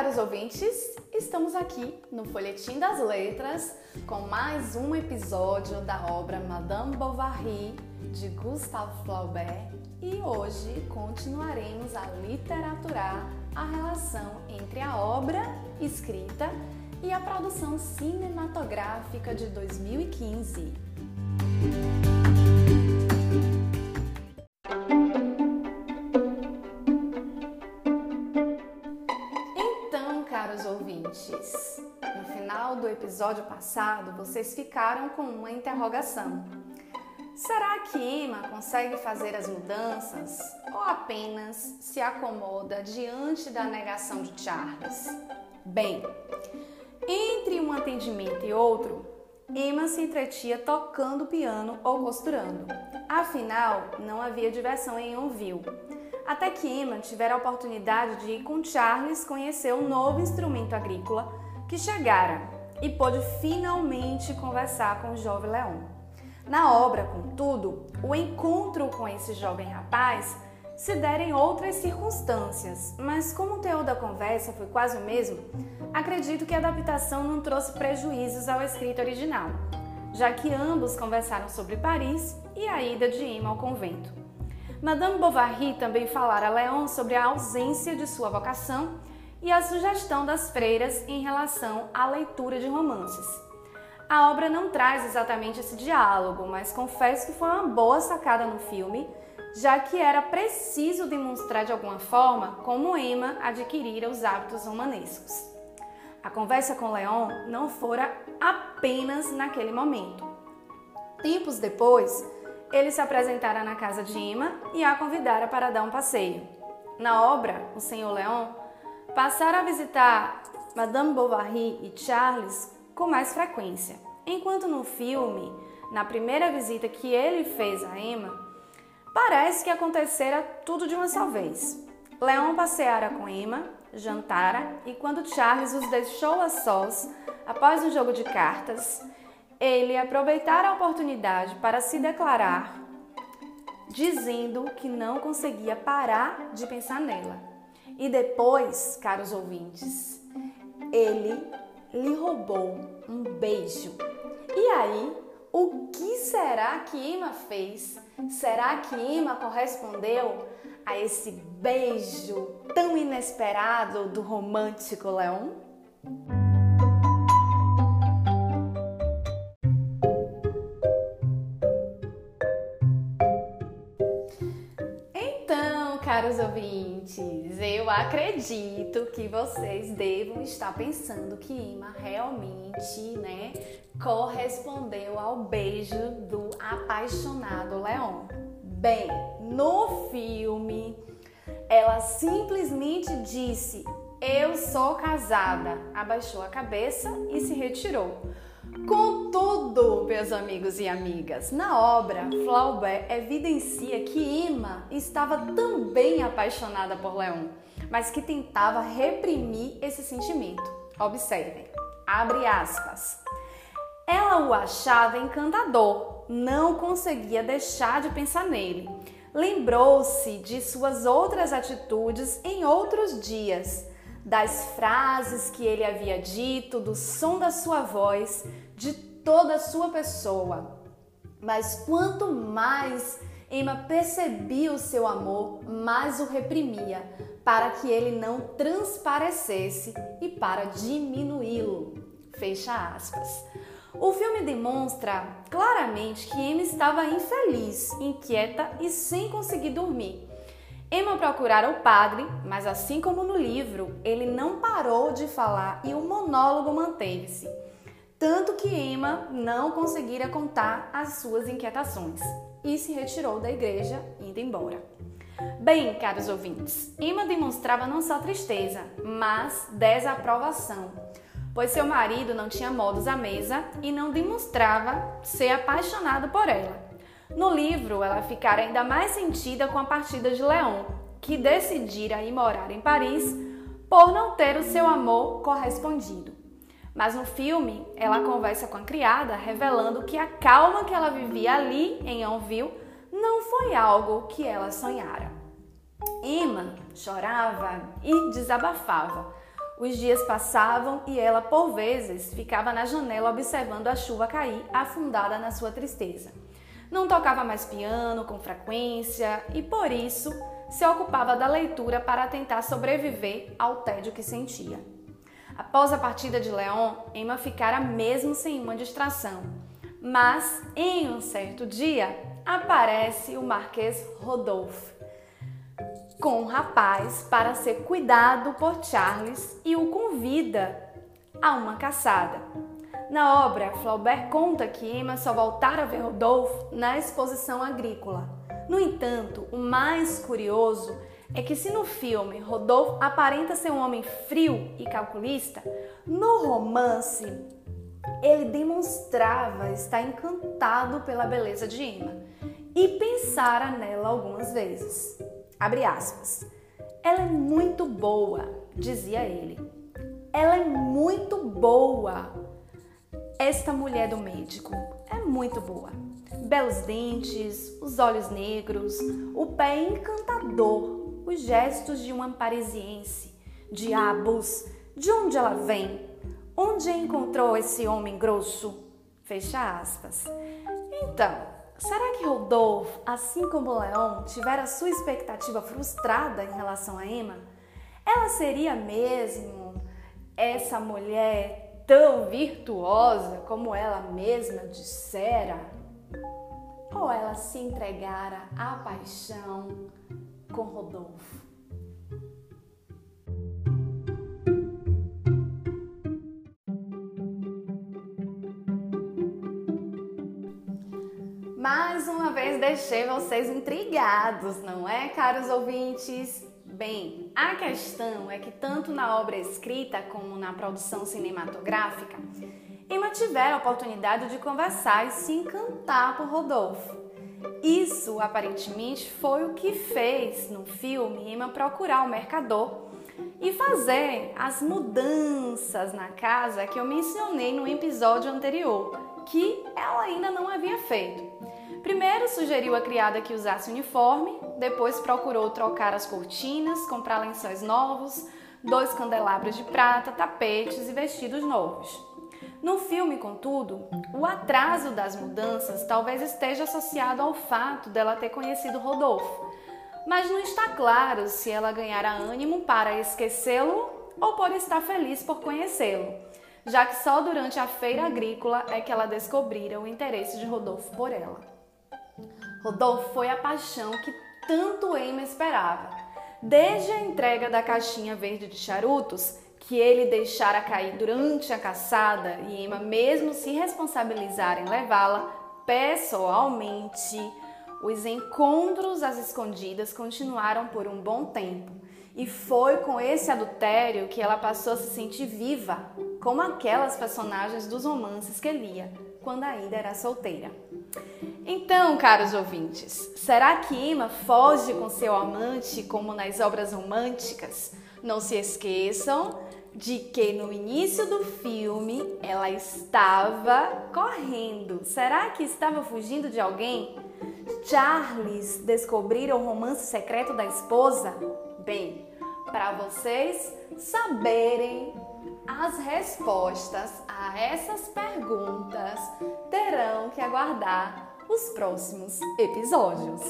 caros ouvintes, estamos aqui no Folhetim das Letras com mais um episódio da obra Madame Bovary de Gustave Flaubert e hoje continuaremos a literaturar a relação entre a obra escrita e a produção cinematográfica de 2015. Ouvintes, no final do episódio passado vocês ficaram com uma interrogação. Será que Emma consegue fazer as mudanças ou apenas se acomoda diante da negação de Charles? Bem, entre um atendimento e outro, Emma se entretia tocando piano ou costurando. Afinal, não havia diversão em Yonville até que Emma tivera a oportunidade de ir com Charles conhecer um novo instrumento agrícola que chegara e pôde finalmente conversar com o jovem Leão. Na obra, contudo, o encontro com esse jovem rapaz se dera em outras circunstâncias, mas como o teor da conversa foi quase o mesmo, acredito que a adaptação não trouxe prejuízos ao escrito original, já que ambos conversaram sobre Paris e a ida de Emma ao convento. Madame Bovary também falara a Léon sobre a ausência de sua vocação e a sugestão das freiras em relação à leitura de romances. A obra não traz exatamente esse diálogo, mas confesso que foi uma boa sacada no filme, já que era preciso demonstrar de alguma forma como Emma adquirira os hábitos romanescos. A conversa com Leon não fora apenas naquele momento. Tempos depois, ele se apresentara na casa de Emma e a convidara para dar um passeio. Na obra, o Senhor Leon passara a visitar Madame Bovary e Charles com mais frequência, enquanto no filme, na primeira visita que ele fez a Emma, parece que acontecera tudo de uma só vez. Leon passeara com Emma, jantara e quando Charles os deixou a sós após um jogo de cartas, ele aproveitar a oportunidade para se declarar, dizendo que não conseguia parar de pensar nela. E depois, caros ouvintes, ele lhe roubou um beijo. E aí, o que será que Ima fez? Será que Ima correspondeu a esse beijo tão inesperado do romântico Leão? Caros ouvintes, eu acredito que vocês devam estar pensando que Ima realmente, né, correspondeu ao beijo do apaixonado Leon. Bem, no filme, ela simplesmente disse: Eu sou casada, abaixou a cabeça e se retirou. Contudo, meus amigos e amigas, na obra, Flaubert evidencia que Ima estava também apaixonada por Leon, mas que tentava reprimir esse sentimento. Observem, abre aspas. Ela o achava encantador, não conseguia deixar de pensar nele. Lembrou-se de suas outras atitudes em outros dias das frases que ele havia dito, do som da sua voz, de toda a sua pessoa. Mas quanto mais Emma percebia o seu amor, mais o reprimia, para que ele não transparecesse e para diminuí-lo. Fecha aspas. O filme demonstra claramente que Emma estava infeliz, inquieta e sem conseguir dormir. Emma procurara o padre, mas assim como no livro, ele não parou de falar e o monólogo manteve-se. Tanto que Emma não conseguira contar as suas inquietações e se retirou da igreja, indo embora. Bem, caros ouvintes, Emma demonstrava não só tristeza, mas desaprovação, pois seu marido não tinha modos à mesa e não demonstrava ser apaixonado por ela. No livro, ela ficara ainda mais sentida com a partida de Leon, que decidira ir morar em Paris por não ter o seu amor correspondido. Mas no filme, ela conversa com a criada, revelando que a calma que ela vivia ali em Yonville não foi algo que ela sonhara. Emma chorava e desabafava. Os dias passavam e ela, por vezes, ficava na janela observando a chuva cair, afundada na sua tristeza. Não tocava mais piano com frequência e, por isso, se ocupava da leitura para tentar sobreviver ao tédio que sentia. Após a partida de Leon, Emma ficara mesmo sem uma distração. Mas, em um certo dia, aparece o Marquês Rodolphe com um rapaz para ser cuidado por Charles e o convida a uma caçada. Na obra, Flaubert conta que Emma só voltara a ver Rodolfo na exposição agrícola. No entanto, o mais curioso é que se no filme Rodolfo aparenta ser um homem frio e calculista, no romance ele demonstrava estar encantado pela beleza de Emma e pensara nela algumas vezes. Abre aspas. Ela é muito boa, dizia ele. Ela é muito boa. Esta mulher do médico é muito boa. Belos dentes, os olhos negros, o pé encantador, os gestos de uma parisiense. Diabos, de onde ela vem? Onde encontrou esse homem grosso? Fecha aspas. Então, Será que Rodolfo, assim como Leon, tivera sua expectativa frustrada em relação a Emma? Ela seria mesmo essa mulher tão virtuosa como ela mesma dissera? Ou ela se entregara à paixão com Rodolfo? Mais uma vez deixei vocês intrigados, não é, caros ouvintes? Bem, a questão é que tanto na obra escrita como na produção cinematográfica, Emma tiver a oportunidade de conversar e se encantar por Rodolfo. Isso aparentemente foi o que fez no filme Emma procurar o mercador e fazer as mudanças na casa que eu mencionei no episódio anterior, que ela ainda não havia feito. Primeiro sugeriu à criada que usasse uniforme, depois procurou trocar as cortinas, comprar lençóis novos, dois candelabros de prata, tapetes e vestidos novos. No filme, contudo, o atraso das mudanças talvez esteja associado ao fato dela ter conhecido Rodolfo, mas não está claro se ela ganhara ânimo para esquecê-lo ou por estar feliz por conhecê-lo, já que só durante a feira agrícola é que ela descobrira o interesse de Rodolfo por ela. Rodolfo foi a paixão que tanto Emma esperava. Desde a entrega da caixinha verde de charutos, que ele deixara cair durante a caçada e Emma mesmo se responsabilizar em levá-la pessoalmente, os encontros às escondidas continuaram por um bom tempo. E foi com esse adultério que ela passou a se sentir viva, como aquelas personagens dos romances que lia quando ainda era solteira. Então, caros ouvintes, será que Emma foge com seu amante como nas obras românticas? Não se esqueçam de que no início do filme ela estava correndo. Será que estava fugindo de alguém? Charles descobriram o romance secreto da esposa? Bem, para vocês saberem as respostas a essas perguntas, terão que aguardar os próximos episódios.